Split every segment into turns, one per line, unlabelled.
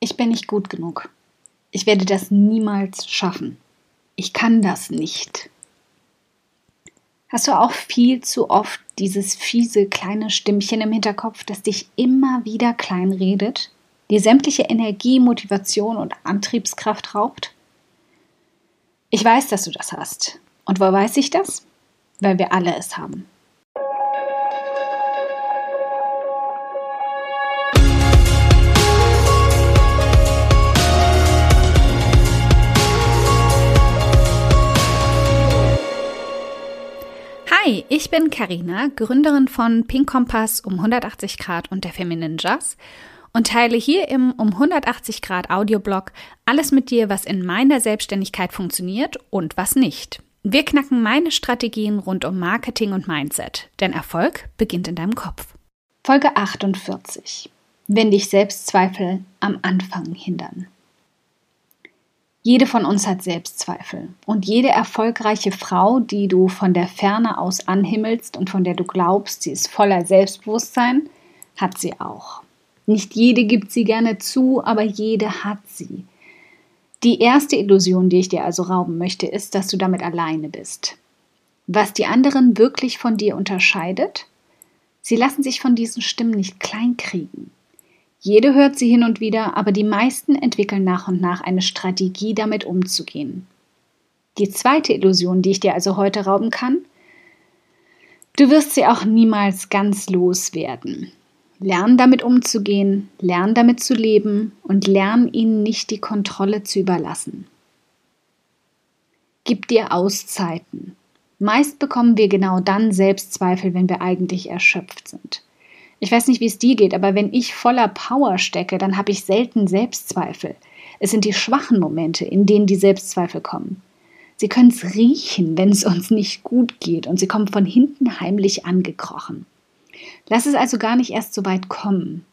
Ich bin nicht gut genug. Ich werde das niemals schaffen. Ich kann das nicht. Hast du auch viel zu oft dieses fiese kleine Stimmchen im Hinterkopf, das dich immer wieder kleinredet, dir sämtliche Energie, Motivation und Antriebskraft raubt? Ich weiß, dass du das hast. Und wo weiß ich das? Weil wir alle es haben. Hi, ich bin Karina, Gründerin von Pink Kompass um 180 Grad und der Feminine Jazz und teile hier im um 180 Grad Audioblog alles mit dir, was in meiner Selbstständigkeit funktioniert und was nicht. Wir knacken meine Strategien rund um Marketing und Mindset, denn Erfolg beginnt in deinem Kopf. Folge 48. Wenn dich Selbstzweifel am Anfang hindern. Jede von uns hat Selbstzweifel. Und jede erfolgreiche Frau, die du von der Ferne aus anhimmelst und von der du glaubst, sie ist voller Selbstbewusstsein, hat sie auch. Nicht jede gibt sie gerne zu, aber jede hat sie. Die erste Illusion, die ich dir also rauben möchte, ist, dass du damit alleine bist. Was die anderen wirklich von dir unterscheidet? Sie lassen sich von diesen Stimmen nicht kleinkriegen. Jede hört sie hin und wieder, aber die meisten entwickeln nach und nach eine Strategie, damit umzugehen. Die zweite Illusion, die ich dir also heute rauben kann, du wirst sie auch niemals ganz loswerden. Lern damit umzugehen, lern damit zu leben und lern ihnen nicht die Kontrolle zu überlassen. Gib dir Auszeiten. Meist bekommen wir genau dann Selbstzweifel, wenn wir eigentlich erschöpft sind. Ich weiß nicht, wie es dir geht, aber wenn ich voller Power stecke, dann habe ich selten Selbstzweifel. Es sind die schwachen Momente, in denen die Selbstzweifel kommen. Sie können es riechen, wenn es uns nicht gut geht, und sie kommen von hinten heimlich angekrochen. Lass es also gar nicht erst so weit kommen.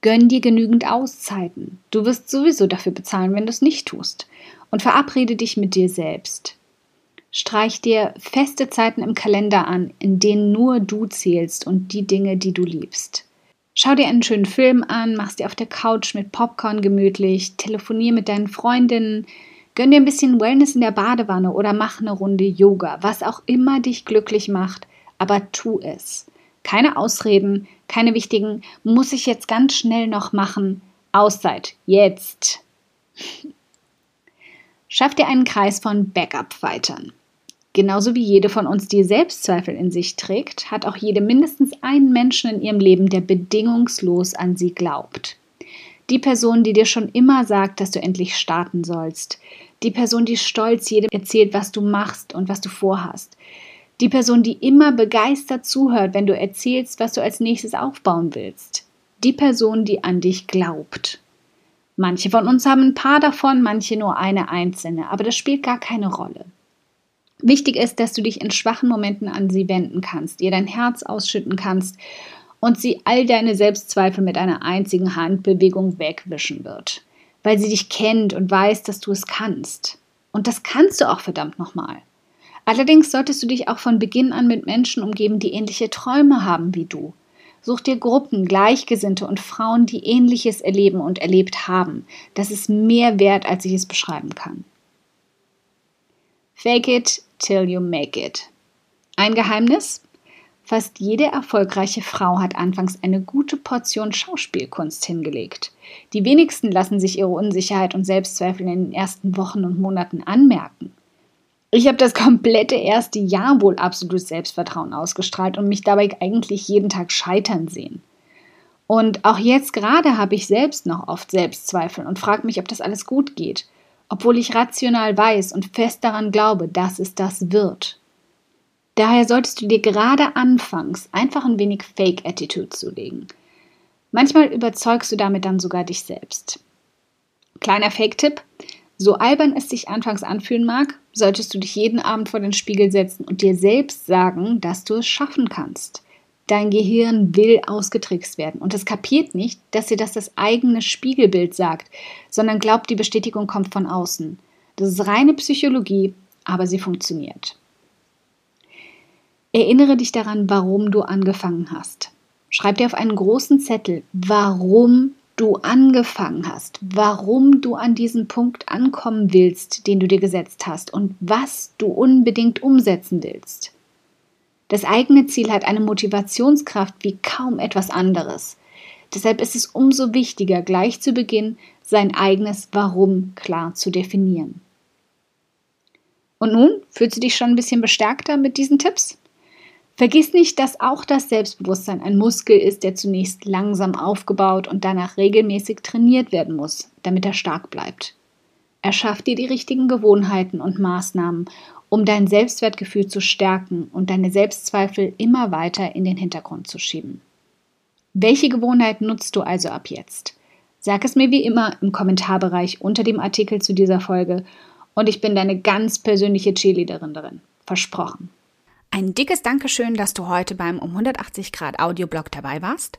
Gönn dir genügend Auszeiten. Du wirst sowieso dafür bezahlen, wenn du es nicht tust. Und verabrede dich mit dir selbst. Streich dir feste Zeiten im Kalender an, in denen nur du zählst und die Dinge, die du liebst. Schau dir einen schönen Film an, mach's dir auf der Couch mit Popcorn gemütlich, telefonier mit deinen Freundinnen, gönn dir ein bisschen Wellness in der Badewanne oder mach eine Runde Yoga, was auch immer dich glücklich macht, aber tu es. Keine Ausreden, keine wichtigen, muss ich jetzt ganz schnell noch machen. Auszeit, jetzt. Schaff dir einen Kreis von Backup-Fightern. Genauso wie jede von uns die Selbstzweifel in sich trägt, hat auch jede mindestens einen Menschen in ihrem Leben, der bedingungslos an sie glaubt. Die Person, die dir schon immer sagt, dass du endlich starten sollst. Die Person, die stolz jedem erzählt, was du machst und was du vorhast. Die Person, die immer begeistert zuhört, wenn du erzählst, was du als nächstes aufbauen willst. Die Person, die an dich glaubt. Manche von uns haben ein paar davon, manche nur eine einzelne, aber das spielt gar keine Rolle. Wichtig ist, dass du dich in schwachen Momenten an sie wenden kannst, ihr dein Herz ausschütten kannst und sie all deine Selbstzweifel mit einer einzigen Handbewegung wegwischen wird, weil sie dich kennt und weiß, dass du es kannst. Und das kannst du auch verdammt nochmal. Allerdings solltest du dich auch von Beginn an mit Menschen umgeben, die ähnliche Träume haben wie du. Such dir Gruppen, Gleichgesinnte und Frauen, die ähnliches erleben und erlebt haben. Das ist mehr wert, als ich es beschreiben kann. Fake it till you make it. Ein Geheimnis? Fast jede erfolgreiche Frau hat anfangs eine gute Portion Schauspielkunst hingelegt. Die wenigsten lassen sich ihre Unsicherheit und Selbstzweifel in den ersten Wochen und Monaten anmerken. Ich habe das komplette erste Jahr wohl absolutes Selbstvertrauen ausgestrahlt und mich dabei eigentlich jeden Tag scheitern sehen. Und auch jetzt gerade habe ich selbst noch oft Selbstzweifel und frage mich, ob das alles gut geht obwohl ich rational weiß und fest daran glaube, dass es das wird. Daher solltest du dir gerade anfangs einfach ein wenig Fake-Attitude zulegen. Manchmal überzeugst du damit dann sogar dich selbst. Kleiner Fake-Tipp: So albern es sich anfangs anfühlen mag, solltest du dich jeden Abend vor den Spiegel setzen und dir selbst sagen, dass du es schaffen kannst. Dein Gehirn will ausgetrickst werden und es kapiert nicht, dass dir das das eigene Spiegelbild sagt, sondern glaubt, die Bestätigung kommt von außen. Das ist reine Psychologie, aber sie funktioniert. Erinnere dich daran, warum du angefangen hast. Schreib dir auf einen großen Zettel, warum du angefangen hast, warum du an diesen Punkt ankommen willst, den du dir gesetzt hast und was du unbedingt umsetzen willst. Das eigene Ziel hat eine Motivationskraft wie kaum etwas anderes. Deshalb ist es umso wichtiger, gleich zu Beginn sein eigenes Warum klar zu definieren. Und nun fühlst du dich schon ein bisschen bestärkter mit diesen Tipps? Vergiss nicht, dass auch das Selbstbewusstsein ein Muskel ist, der zunächst langsam aufgebaut und danach regelmäßig trainiert werden muss, damit er stark bleibt. Erschaff dir die richtigen Gewohnheiten und Maßnahmen, um dein Selbstwertgefühl zu stärken und deine Selbstzweifel immer weiter in den Hintergrund zu schieben. Welche Gewohnheiten nutzt du also ab jetzt? Sag es mir wie immer im Kommentarbereich unter dem Artikel zu dieser Folge und ich bin deine ganz persönliche Cheerleaderin darin. Versprochen. Ein dickes Dankeschön, dass du heute beim um 180 Grad Audioblog dabei warst.